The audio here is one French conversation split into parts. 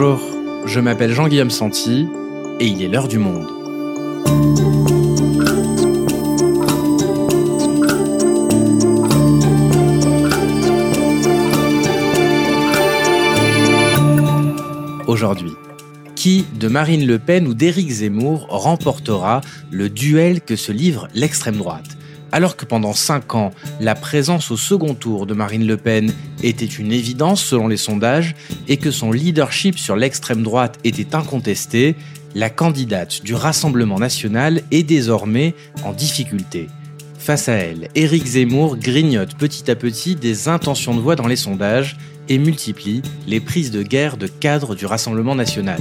Bonjour, je m'appelle Jean-Guillaume Santi et il est l'heure du monde. Aujourd'hui, qui de Marine Le Pen ou d'Éric Zemmour remportera le duel que se livre l'extrême droite? Alors que pendant 5 ans, la présence au second tour de Marine Le Pen était une évidence selon les sondages et que son leadership sur l'extrême droite était incontesté, la candidate du Rassemblement national est désormais en difficulté. Face à elle, Éric Zemmour grignote petit à petit des intentions de voix dans les sondages et multiplie les prises de guerre de cadres du Rassemblement national.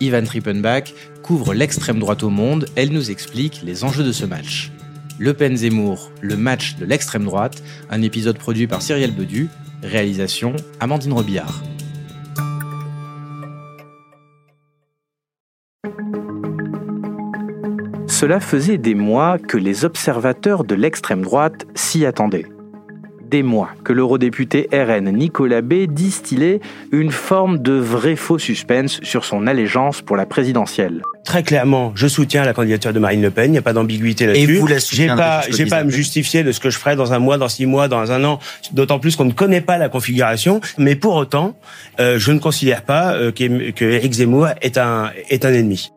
Ivan Trippenbach couvre l'extrême droite au monde, elle nous explique les enjeux de ce match. Le Pen Zemmour, le match de l'extrême droite, un épisode produit par Cyrielle Bedu, réalisation Amandine Robillard. Cela faisait des mois que les observateurs de l'extrême droite s'y attendaient des mois que l'eurodéputé RN Nicolas B distillait une forme de vrai faux suspense sur son allégeance pour la présidentielle. Très clairement, je soutiens la candidature de Marine Le Pen. Il n'y a pas d'ambiguïté là-dessus. Et vous la J'ai pas, j'ai pas à me justifier de ce que je ferai dans un mois, dans six mois, dans un an. D'autant plus qu'on ne connaît pas la configuration. Mais pour autant, euh, je ne considère pas euh, que Éric Zemmour est un est un ennemi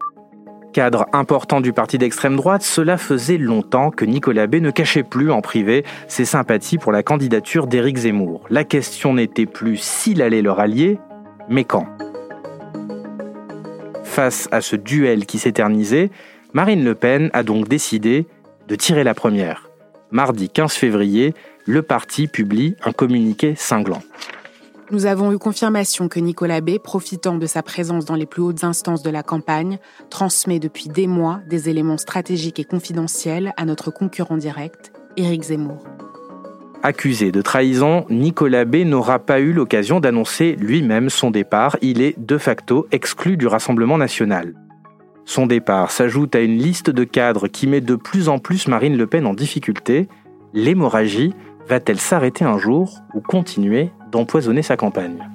cadre important du parti d'extrême droite, cela faisait longtemps que Nicolas B ne cachait plus en privé ses sympathies pour la candidature d'Éric Zemmour. La question n'était plus s'il allait le rallier, mais quand. Face à ce duel qui s'éternisait, Marine Le Pen a donc décidé de tirer la première. Mardi 15 février, le parti publie un communiqué cinglant. Nous avons eu confirmation que Nicolas B, profitant de sa présence dans les plus hautes instances de la campagne, transmet depuis des mois des éléments stratégiques et confidentiels à notre concurrent direct, Éric Zemmour. Accusé de trahison, Nicolas B n'aura pas eu l'occasion d'annoncer lui-même son départ. Il est de facto exclu du Rassemblement national. Son départ s'ajoute à une liste de cadres qui met de plus en plus Marine Le Pen en difficulté. L'hémorragie va-t-elle s'arrêter un jour ou continuer d'empoisonner sa campagne.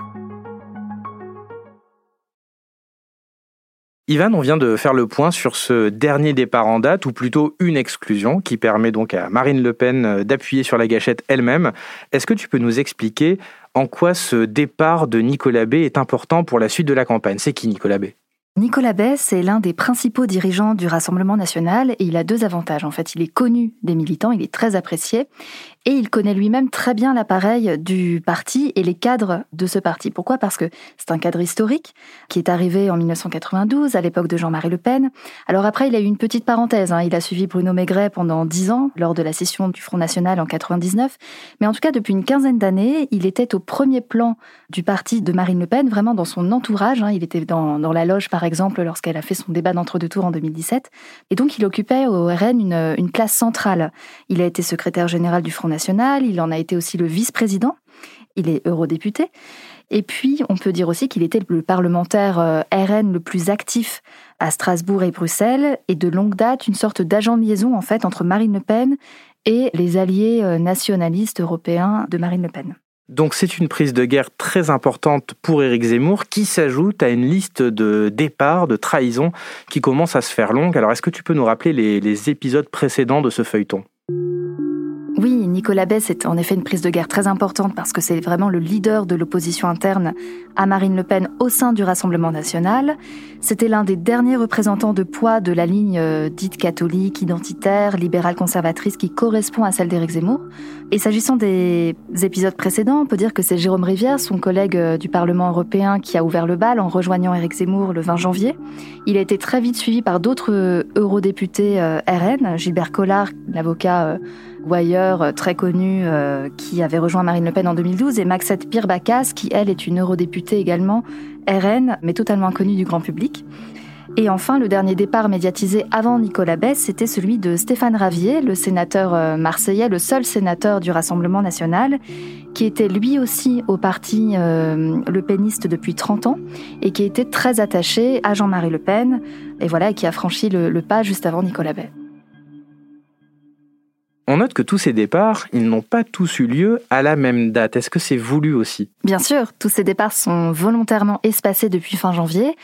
Ivan, on vient de faire le point sur ce dernier départ en date, ou plutôt une exclusion, qui permet donc à Marine Le Pen euh, d'appuyer sur la gâchette elle-même. Est-ce que tu peux nous expliquer en quoi ce départ de Nicolas B est important pour la suite de la campagne? C'est qui Nicolas B? Nicolas Bess est l'un des principaux dirigeants du Rassemblement national et il a deux avantages. En fait, il est connu des militants, il est très apprécié et il connaît lui-même très bien l'appareil du parti et les cadres de ce parti. Pourquoi? Parce que c'est un cadre historique qui est arrivé en 1992, à l'époque de Jean-Marie Le Pen. Alors après, il a eu une petite parenthèse. Hein. Il a suivi Bruno Maigret pendant dix ans, lors de la session du Front National en 99. Mais en tout cas, depuis une quinzaine d'années, il était au premier plan du parti de Marine Le Pen, vraiment dans son entourage. Hein. Il était dans, dans la loge, par exemple, lorsqu'elle a fait son débat d'entre-deux tours en 2017. Et donc, il occupait au RN une, une place centrale. Il a été secrétaire général du Front national, il en a été aussi le vice-président, il est eurodéputé. Et puis, on peut dire aussi qu'il était le parlementaire euh, RN le plus actif à Strasbourg et Bruxelles, et de longue date, une sorte d'agent de liaison en fait entre Marine Le Pen et les alliés euh, nationalistes européens de Marine Le Pen. Donc c'est une prise de guerre très importante pour Éric Zemmour qui s'ajoute à une liste de départs, de trahisons qui commence à se faire longue. Alors est-ce que tu peux nous rappeler les épisodes précédents de ce feuilleton? Oui, Nicolas Bess est en effet une prise de guerre très importante parce que c'est vraiment le leader de l'opposition interne à Marine Le Pen au sein du Rassemblement national. C'était l'un des derniers représentants de poids de la ligne euh, dite catholique, identitaire, libérale conservatrice qui correspond à celle d'Éric Zemmour. Et s'agissant des épisodes précédents, on peut dire que c'est Jérôme Rivière, son collègue euh, du Parlement européen, qui a ouvert le bal en rejoignant Éric Zemmour le 20 janvier. Il a été très vite suivi par d'autres euh, eurodéputés RN, Gilbert Collard, l'avocat Wire, euh, très connu, euh, qui avait rejoint Marine Le Pen en 2012, et Maxette Pirbacas, qui elle est une eurodéputée également, RN, mais totalement inconnue du grand public. Et enfin, le dernier départ médiatisé avant Nicolas Bess, c'était celui de Stéphane Ravier, le sénateur euh, marseillais, le seul sénateur du Rassemblement national, qui était lui aussi au parti Le Peniste depuis 30 ans et qui était très attaché à Jean-Marie Le Pen, et voilà, qui a franchi le, le pas juste avant Nicolas Bess. On note que tous ces départs, ils n'ont pas tous eu lieu à la même date. Est-ce que c'est voulu aussi? Bien sûr, tous ces départs sont volontairement espacés depuis fin janvier.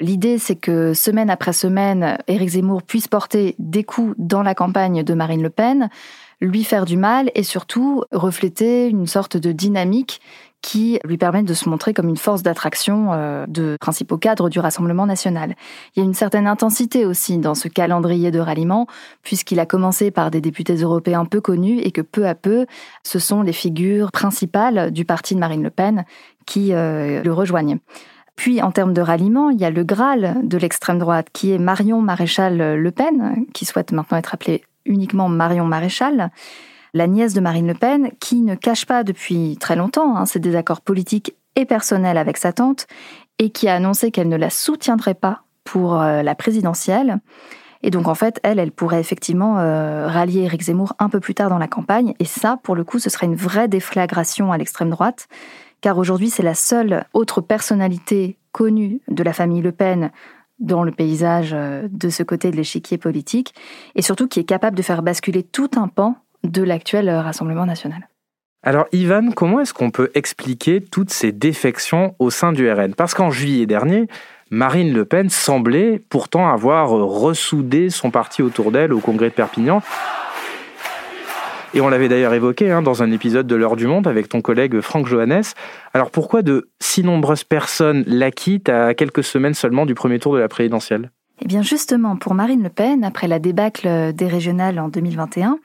L'idée, c'est que semaine après semaine, Éric Zemmour puisse porter des coups dans la campagne de Marine Le Pen, lui faire du mal et surtout refléter une sorte de dynamique qui lui permettent de se montrer comme une force d'attraction euh, de principaux cadres du Rassemblement national. Il y a une certaine intensité aussi dans ce calendrier de ralliement, puisqu'il a commencé par des députés européens peu connus et que peu à peu, ce sont les figures principales du parti de Marine Le Pen qui euh, le rejoignent. Puis, en termes de ralliement, il y a le Graal de l'extrême droite, qui est Marion Maréchal Le Pen, qui souhaite maintenant être appelée uniquement Marion Maréchal, la nièce de Marine Le Pen, qui ne cache pas depuis très longtemps hein, ses désaccords politiques et personnels avec sa tante, et qui a annoncé qu'elle ne la soutiendrait pas pour euh, la présidentielle. Et donc en fait, elle, elle pourrait effectivement euh, rallier Éric Zemmour un peu plus tard dans la campagne. Et ça, pour le coup, ce serait une vraie déflagration à l'extrême droite, car aujourd'hui, c'est la seule autre personnalité connue de la famille Le Pen dans le paysage euh, de ce côté de l'échiquier politique, et surtout qui est capable de faire basculer tout un pan de l'actuel Rassemblement national. Alors Ivan, comment est-ce qu'on peut expliquer toutes ces défections au sein du RN Parce qu'en juillet dernier, Marine Le Pen semblait pourtant avoir ressoudé son parti autour d'elle au congrès de Perpignan. Et on l'avait d'ailleurs évoqué hein, dans un épisode de L'heure du monde avec ton collègue Franck Johannes. Alors pourquoi de si nombreuses personnes la quittent à quelques semaines seulement du premier tour de la présidentielle? Eh bien justement, pour Marine Le Pen, après la débâcle des régionales en 2021,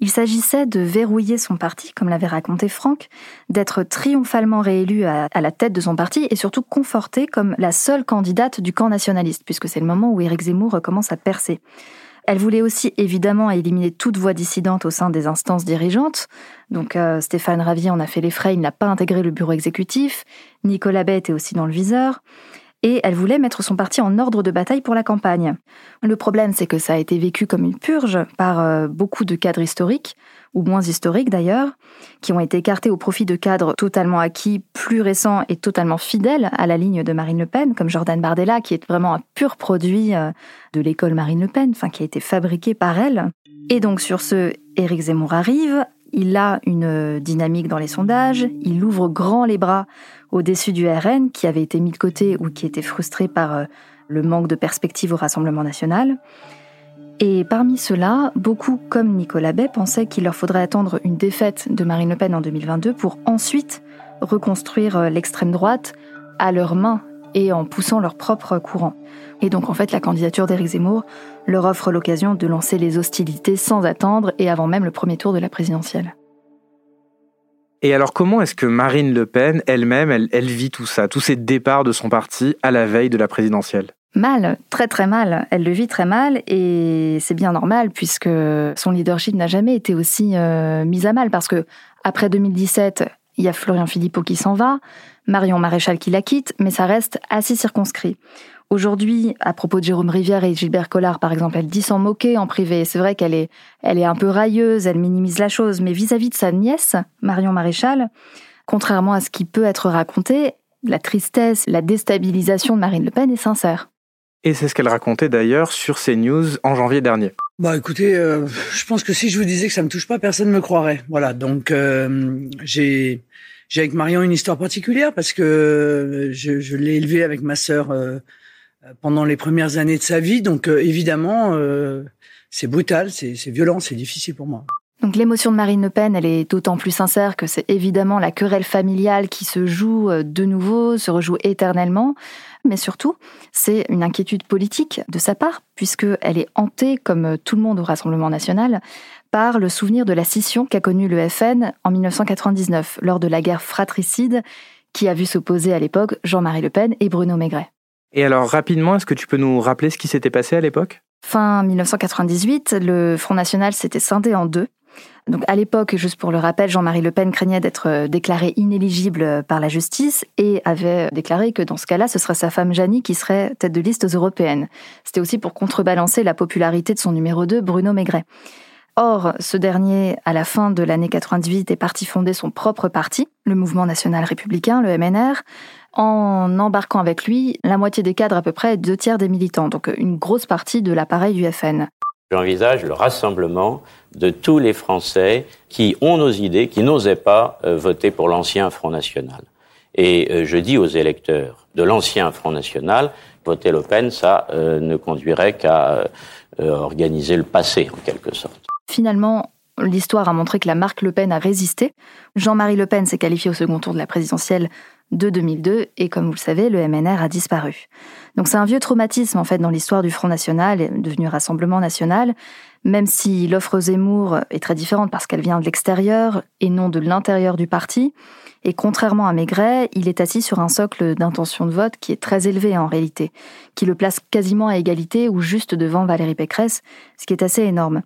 il s'agissait de verrouiller son parti, comme l'avait raconté Franck, d'être triomphalement réélue à, la tête de son parti et surtout confortée comme la seule candidate du camp nationaliste, puisque c'est le moment où Éric Zemmour recommence à percer. Elle voulait aussi évidemment éliminer toute voix dissidente au sein des instances dirigeantes. Donc euh, Stéphane Ravier en a fait les frais, il n'a pas intégré le bureau exécutif. Nicolas Bay était aussi dans le viseur et elle voulait mettre son parti en ordre de bataille pour la campagne. Le problème, c'est que ça a été vécu comme une purge par euh, beaucoup de cadres historiques, ou moins historiques d'ailleurs, qui ont été écartés au profit de cadres totalement acquis, plus récents et totalement fidèles à la ligne de Marine Le Pen, comme Jordan Bardella, qui est vraiment un pur produit euh, de l'école Marine Le Pen, enfin qui a été fabriqué par elle. Et donc sur ce, Éric Zemmour arrive, il a une dynamique dans les sondages, il ouvre grand les bras au-dessus du RN qui avait été mis de côté ou qui était frustré par euh, le manque de perspective au Rassemblement national. Et parmi ceux-là, beaucoup, comme Nicolas Bay, pensaient qu'il leur faudrait attendre une défaite de Marine Le Pen en 2022 pour ensuite reconstruire euh, l'extrême droite à leurs mains et en poussant leur propre courant. Et donc en fait, la candidature d'Éric Zemmour leur offre l'occasion de lancer les hostilités sans attendre et avant même le premier tour de la présidentielle. Et alors comment est-ce que Marine Le Pen elle-même, elle, vit tout ça, tous ces départs de son parti à la veille de la présidentielle? Mal, très très mal. Elle le vit très mal et c'est bien normal puisque son leadership n'a jamais été aussi euh, mis à mal parce que après 2017, il y a Florian Philippot qui s'en va, Marion Maréchal qui la quitte, mais ça reste assez circonscrit. Aujourd'hui, à propos de Jérôme Rivière et Gilbert Collard, par exemple, elle dit s'en moquer en privé. C'est vrai qu'elle est, elle est un peu railleuse, elle minimise la chose, mais vis-à-vis de sa nièce, Marion Maréchal, contrairement à ce qui peut être raconté, la tristesse, la déstabilisation de Marine Le Pen est sincère. Et c'est ce qu'elle racontait d'ailleurs sur CNews en janvier dernier. Bah écoutez, euh, je pense que si je vous disais que ça me touche pas, personne ne me croirait. Voilà, donc euh, j'ai j'ai avec Marion une histoire particulière parce que je, je l'ai élevée avec ma sœur euh, pendant les premières années de sa vie. Donc euh, évidemment, euh, c'est brutal, c'est violent, c'est difficile pour moi. Donc l'émotion de Marine Le Pen, elle est d'autant plus sincère que c'est évidemment la querelle familiale qui se joue euh, de nouveau, se rejoue éternellement. Mais surtout, c'est une inquiétude politique de sa part, puisqu'elle est hantée, comme tout le monde au Rassemblement national, par le souvenir de la scission qu'a connue le FN en 1999, lors de la guerre fratricide qui a vu s'opposer à l'époque Jean-Marie Le Pen et Bruno Maigret. Et alors rapidement, est-ce que tu peux nous rappeler ce qui s'était passé à l'époque? Fin 1998, le Front National s'était scindé en deux. Donc à l'époque, juste pour le rappel, Jean-Marie Le Pen craignait d'être euh, déclaré inéligible par la justice et avait déclaré que dans ce cas-là, ce serait sa femme Janie qui serait tête de liste aux européennes. C'était aussi pour contrebalancer la popularité de son numéro 2, Bruno Maigret. Or, ce dernier, à la fin de l'année 98, est parti fonder son propre parti, le Mouvement national républicain, le MNR, en embarquant avec lui la moitié des cadres à peu près deux tiers des militants, donc une grosse partie de l'appareil du FN. J'envisage le rassemblement de tous les Français qui ont nos idées, qui n'osaient pas euh, voter pour l'ancien Front National. Et euh, je dis aux électeurs de l'ancien Front National, voter Le Pen, ça euh, ne conduirait qu'à organiser le passé, en quelque sorte. Finalement, l'histoire a montré que la marque Le Pen a résisté. Jean-Marie Le Pen s'est qualifié au second tour de la présidentielle de 2002 et comme vous le savez, le MNR a disparu. Donc c'est un vieux traumatisme en fait dans l'histoire du Front National, devenu Rassemblement National, même si l'offre Zemmour est très différente parce qu'elle vient de l'extérieur et non de l'intérieur du parti. Et contrairement à Maigret, il est assis sur un socle d'intention de vote qui est très élevé en réalité, qui le place quasiment à égalité ou juste devant Valérie Pécresse, ce qui est assez énorme.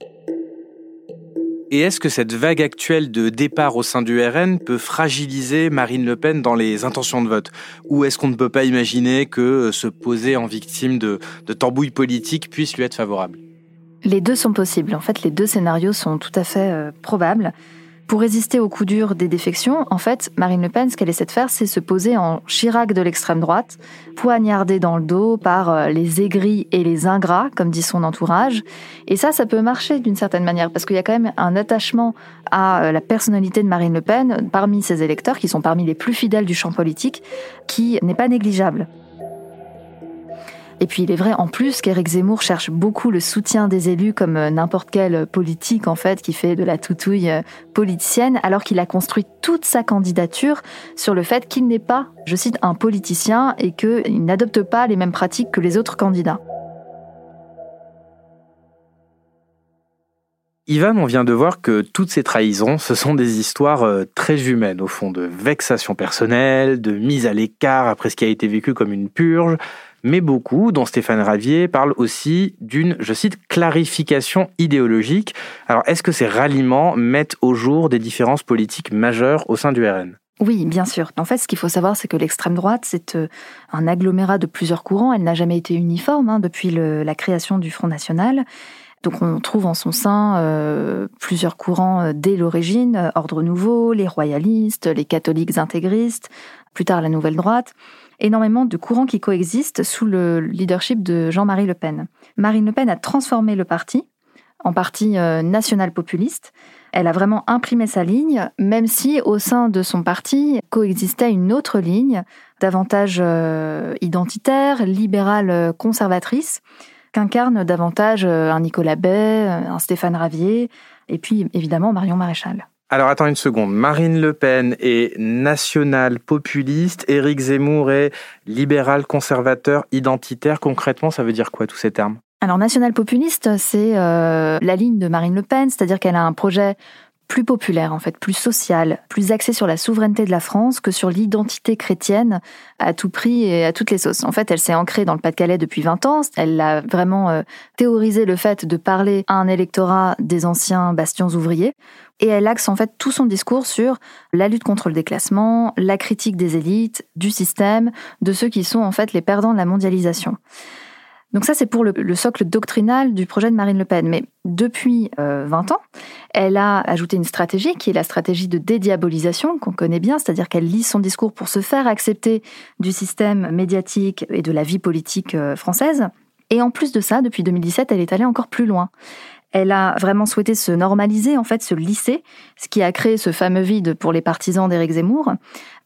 Et est-ce que cette vague actuelle de départ au sein du RN peut fragiliser Marine Le Pen dans les intentions de vote? Ou est-ce qu'on ne peut pas imaginer que euh, se poser en victime de, tambouilles politiques puisse lui être favorable? Les deux sont possibles. En fait, les deux scénarios sont tout à fait euh, probables. Pour résister au coup dur des défections, en fait, Marine Le Pen, ce qu'elle essaie de faire, c'est se poser en Chirac de l'extrême droite, poignardée dans le dos par euh, les aigris et les ingrats, comme dit son entourage. Et ça, ça peut marcher d'une certaine manière, parce qu'il y a quand même un attachement à euh, la personnalité de Marine Le Pen parmi ses électeurs, qui sont parmi les plus fidèles du champ politique, qui n'est pas négligeable. Et puis il est vrai en plus qu'Éric Zemmour cherche beaucoup le soutien des élus comme euh, n'importe quel politique en fait qui fait de la toutouille euh, politicienne alors qu'il a construit toute sa candidature sur le fait qu'il n'est pas, je cite, un politicien et qu'il n'adopte pas les mêmes pratiques que les autres candidats. Ivan, on vient de voir que toutes ces trahisons, ce sont des histoires euh, très humaines, au fond, de vexation personnelle, de mise à l'écart après ce qui a été vécu comme une purge, mais beaucoup, dont Stéphane Ravier, parlent aussi d'une, je cite, clarification idéologique. Alors, est-ce que ces ralliements mettent au jour des différences politiques majeures au sein du RN oui, bien sûr. En fait, ce qu'il faut savoir, c'est que l'extrême droite, c'est euh, un agglomérat de plusieurs courants. Elle n'a jamais été uniforme hein, depuis la création du Front National. Donc on trouve en son sein euh, plusieurs courants euh, dès l'origine, Ordre Nouveau, les royalistes, les catholiques intégristes, plus tard la Nouvelle Droite énormément de courants qui coexistent sous le leadership de Jean-Marie Le Pen. Marine Le Pen a transformé le parti en parti euh, national-populiste. Elle a vraiment imprimé sa ligne, même si au sein de son parti coexistait une autre ligne, davantage euh, identitaire, libérale, euh, conservatrice, qu'incarne davantage un Nicolas Bay, un Stéphane Ravier, et puis évidemment Marion Maréchal. Alors attends une seconde. Marine Le Pen est national populiste, Éric Zemmour est libéral conservateur identitaire. Concrètement, ça veut dire quoi tous ces termes? Alors national populiste, c'est euh, la ligne de Marine Le Pen, c'est-à-dire qu'elle a un projet plus populaire, en fait, plus social, plus axé sur la souveraineté de la France que sur l'identité chrétienne à tout prix et à toutes les sauces. En fait, elle s'est ancrée dans le Pas-de-Calais depuis 20 ans. Elle a vraiment euh, théorisé le fait de parler à un électorat des anciens bastions ouvriers. Et elle axe en fait tout son discours sur la lutte contre le déclassement, la critique des élites, du système, de ceux qui sont en fait les perdants de la mondialisation. Donc ça, c'est pour le, socle doctrinal du projet de Marine Le Pen. Mais depuis 20 euh, ans, elle a ajouté une stratégie qui est la stratégie de dédiabolisation qu'on connaît bien, c'est-à-dire qu'elle lit son discours pour se faire accepter du système médiatique et de la vie politique euh, française. Et en plus de ça, depuis 2017, elle est allée encore plus loin. Elle a vraiment souhaité se normaliser, en fait, se lisser, ce qui a créé ce fameux vide pour les partisans d'Éric Zemmour.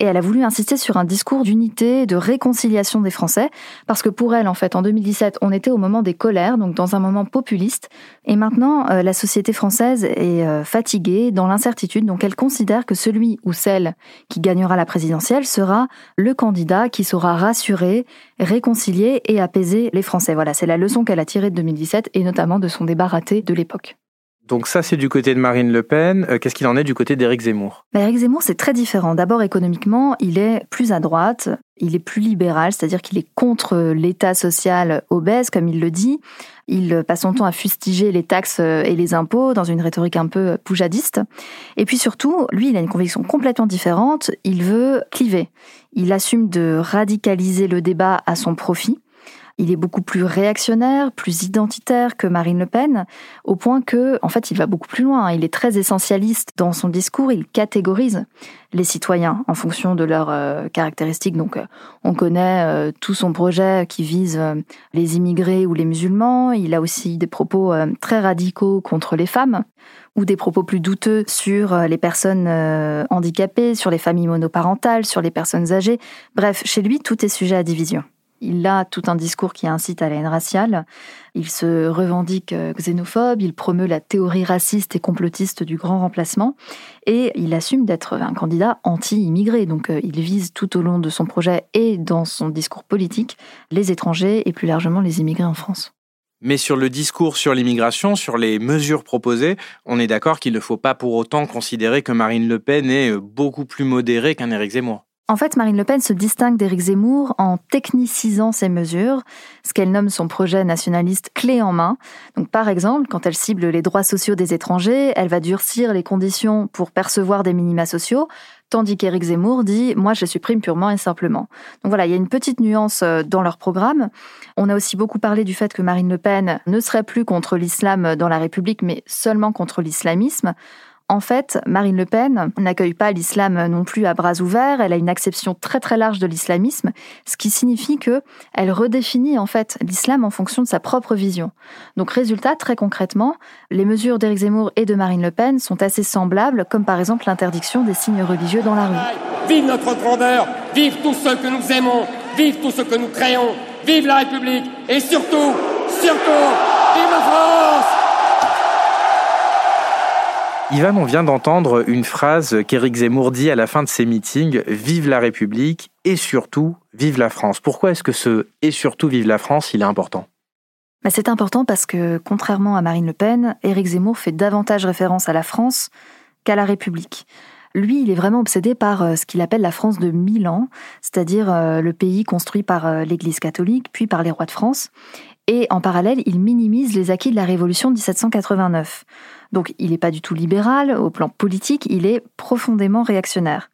Et elle a voulu insister sur un discours d'unité, de réconciliation des Français, parce que pour elle, en fait, en 2017, on était au moment des colères, donc dans un moment populiste. Et maintenant, euh, la société française est euh, fatiguée, dans l'incertitude, donc elle considère que celui ou celle qui gagnera la présidentielle sera le candidat qui saura rassurer, réconcilier et apaiser les Français. Voilà, c'est la leçon qu'elle a tirée de 2017 et notamment de son débat raté de l'époque. Donc ça, c'est du côté de Marine Le Pen. Euh, qu'est-ce qu'il en est du côté d'Éric Zemmour? Bah, Éric Zemmour, c'est très différent. D'abord, économiquement, il est plus à droite, il est plus libéral, c'est-à-dire qu'il est contre l'État social obèse, comme il le dit. Il passe son temps à fustiger les taxes et les impôts dans une rhétorique un peu poujadiste. Et puis surtout, lui, il a une conviction complètement différente. Il veut cliver. Il assume de radicaliser le débat à son profit Il est beaucoup plus réactionnaire, plus identitaire que Marine Le Pen, au point que, en fait, il va beaucoup plus loin. Il est très essentialiste dans son discours. Il catégorise les citoyens en fonction de leurs euh, caractéristiques. Donc, euh, on connaît euh, tout son projet qui vise les immigrés ou les musulmans. Il a aussi des propos très radicaux contre les femmes ou des propos plus douteux sur les personnes handicapées, sur les familles monoparentales, sur les personnes âgées. Bref, chez lui, tout est sujet à division. Il a tout un discours qui incite à la haine raciale. Il se revendique euh, xénophobe, il promeut la théorie raciste et complotiste du grand remplacement, et il assume d'être un candidat anti-immigré. Donc euh, il vise tout au long de son projet et dans son discours politique les étrangers et plus largement les immigrés en France. Mais sur le discours sur l'immigration, sur les mesures proposées, on est d'accord qu'il ne faut pas pour autant considérer que Marine Le Pen est euh, beaucoup plus modérée qu'un Éric Zemmour. En fait, Marine Le Pen se distingue d'Éric Zemmour en technicisant ses mesures, ce qu'elle nomme son projet nationaliste clé en main. Donc, par exemple, quand elle cible les droits sociaux des étrangers, elle va durcir les conditions pour percevoir des minima sociaux, tandis qu'Éric Zemmour dit moi je supprime purement et simplement. Donc voilà, il y a une petite nuance euh, dans leur programme. On a aussi beaucoup parlé du fait que Marine Le Pen ne serait plus contre l'islam dans la République, mais seulement contre l'islamisme. En fait, Marine Le Pen n'accueille pas l'islam non plus à bras ouverts. Elle a une acception très très large de l'islamisme, ce qui signifie que elle redéfinit en fait l'islam en fonction de sa propre vision. Donc résultat, très concrètement, les mesures d'Éric Zemmour et de Marine Le Pen sont assez semblables, comme par exemple l'interdiction des signes religieux dans la rue. Vive notre grandeur, vive tous ceux que nous aimons, vive tous ceux que nous créons, vive la République et surtout, surtout, Ivan, on vient d'entendre une phrase qu'Éric Zemmour dit à la fin de ses meetings Vive la République et surtout, vive la France. Pourquoi est-ce que ce et surtout, vive la France, il est important? Bah, C'est important parce que, contrairement à Marine Le Pen, Éric Zemmour fait davantage référence à la France qu'à la République. Lui, il est vraiment obsédé par euh, ce qu'il appelle la France de mille ans, c'est-à-dire euh, le pays construit par euh, l'Église catholique, puis par les rois de France. Et en parallèle, il minimise les acquis de la Révolution de 1789. Donc il n'est pas du tout libéral, au plan politique, il est profondément réactionnaire.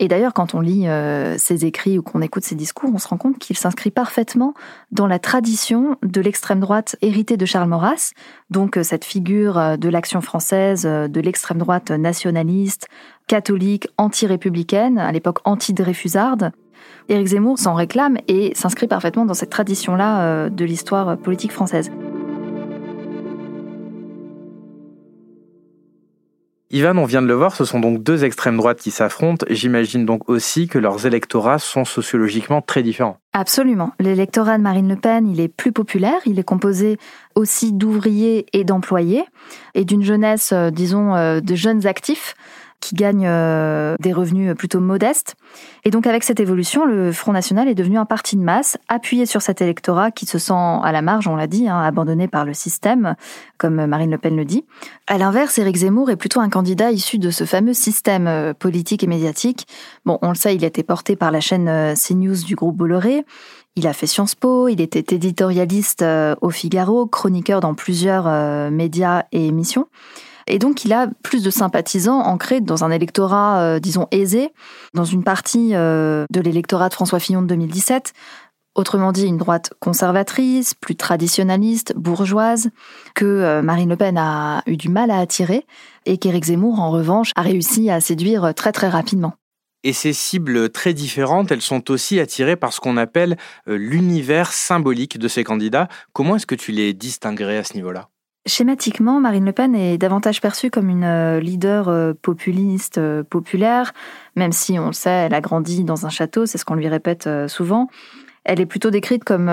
Et d'ailleurs, quand on lit euh, ses écrits ou qu'on écoute ses discours, on se rend compte qu'il s'inscrit parfaitement dans la tradition de l'extrême droite héritée de Charles Maurras, donc euh, cette figure euh, de l'action française, de l'extrême droite nationaliste, catholique, anti-républicaine, à l'époque anti-dreyfusarde. Éric Zemmour s'en réclame et s'inscrit parfaitement dans cette tradition-là de l'histoire politique française. Ivan, on vient de le voir, ce sont donc deux extrêmes droites qui s'affrontent. J'imagine donc aussi que leurs électorats sont sociologiquement très différents. Absolument. L'électorat de Marine Le Pen, il est plus populaire, il est composé aussi d'ouvriers et d'employés, et d'une jeunesse, euh, disons, euh, de jeunes actifs qui gagnent euh, des revenus plutôt modestes. Et donc avec cette évolution, le Front National est devenu un parti de masse, appuyé sur cet électorat qui se sent à la marge, on l'a dit, hein, abandonné par le système, comme Marine Le Pen le dit. À l'inverse, Éric Zemmour est plutôt un candidat issu de ce fameux système euh, politique et médiatique. Bon, on le sait, il a été porté par la chaîne euh, CNews du groupe Bolloré. Il a fait Sciences Po, il était éditorialiste au Figaro, chroniqueur dans plusieurs médias et émissions. Et donc, il a plus de sympathisants ancrés dans un électorat, euh, disons, aisé, dans une partie euh, de l'électorat de François Fillon de 2017. Autrement dit, une droite conservatrice, plus traditionnaliste, bourgeoise, que euh, Marine Le Pen a eu du mal à attirer, et qu'Éric Zemmour, en revanche, a réussi à séduire très très rapidement. Et ces cibles très différentes, elles sont aussi attirées par ce qu'on appelle l'univers symbolique de ces candidats. Comment est-ce que tu les distinguerais à ce niveau-là? Schématiquement, Marine Le Pen est davantage perçue comme une euh, leader euh, populiste, euh, populaire, même si on le sait, elle a grandi dans un château, c'est ce qu'on lui répète souvent. Elle est plutôt décrite comme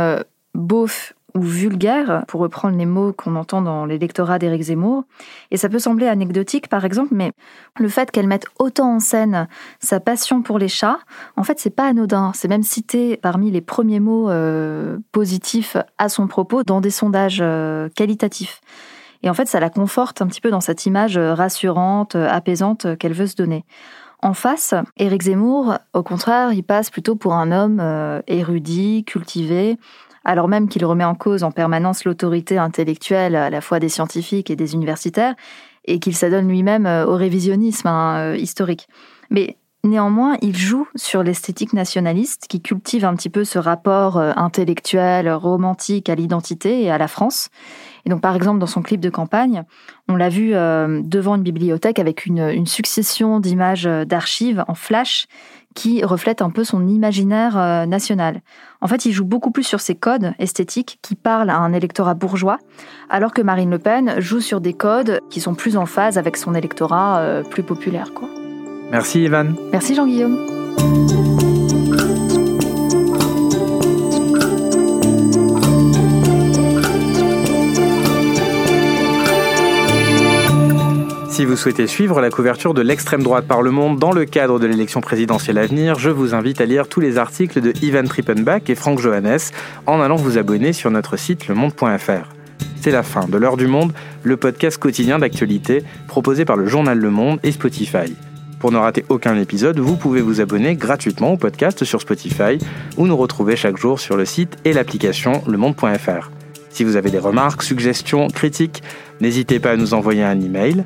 beauf ou vulgaire, pour reprendre les mots qu'on entend dans l'électorat d'Éric Zemmour. Et ça peut sembler anecdotique, par exemple, mais le fait qu'elle mette autant en scène sa passion pour les chats, en fait, c'est pas anodin. C'est même cité parmi les premiers mots euh, positifs à son propos dans des sondages euh, qualitatifs. Et en fait, ça la conforte un petit peu dans cette image rassurante, apaisante qu'elle veut se donner. En face, Éric Zemmour, au contraire, il passe plutôt pour un homme euh, érudit, cultivé, alors même qu'il remet en cause en permanence l'autorité intellectuelle à la fois des scientifiques et des universitaires, et qu'il s'adonne lui-même euh, au révisionnisme hein, euh, historique. Mais Néanmoins, il joue sur l'esthétique nationaliste qui cultive un petit peu ce rapport euh, intellectuel, romantique à l'identité et à la France. Et donc, par exemple, dans son clip de campagne, on l'a vu devant une bibliothèque avec une, succession d'images d'archives en flash qui reflètent un peu son imaginaire national. En fait, il joue beaucoup plus sur ces codes esthétiques qui parlent à un électorat bourgeois, alors que Marine Le Pen joue sur des codes qui sont plus en phase avec son électorat plus populaire. Quoi. Merci Ivan. Merci Jean-Guillaume. Si vous souhaitez suivre la couverture de l'extrême droite par le monde dans le cadre de l'élection présidentielle à venir, je vous invite à lire tous les articles de Ivan Trippenbach et Franck Johannes en allant vous abonner sur notre site lemonde.fr. C'est la fin de l'heure du monde, le podcast quotidien d'actualité proposé par le journal Le Monde et Spotify. Pour ne rater aucun épisode, vous pouvez vous abonner gratuitement au podcast sur Spotify ou nous retrouver chaque jour sur le site et l'application lemonde.fr. Si vous avez des remarques, suggestions, critiques, n'hésitez pas à nous envoyer un email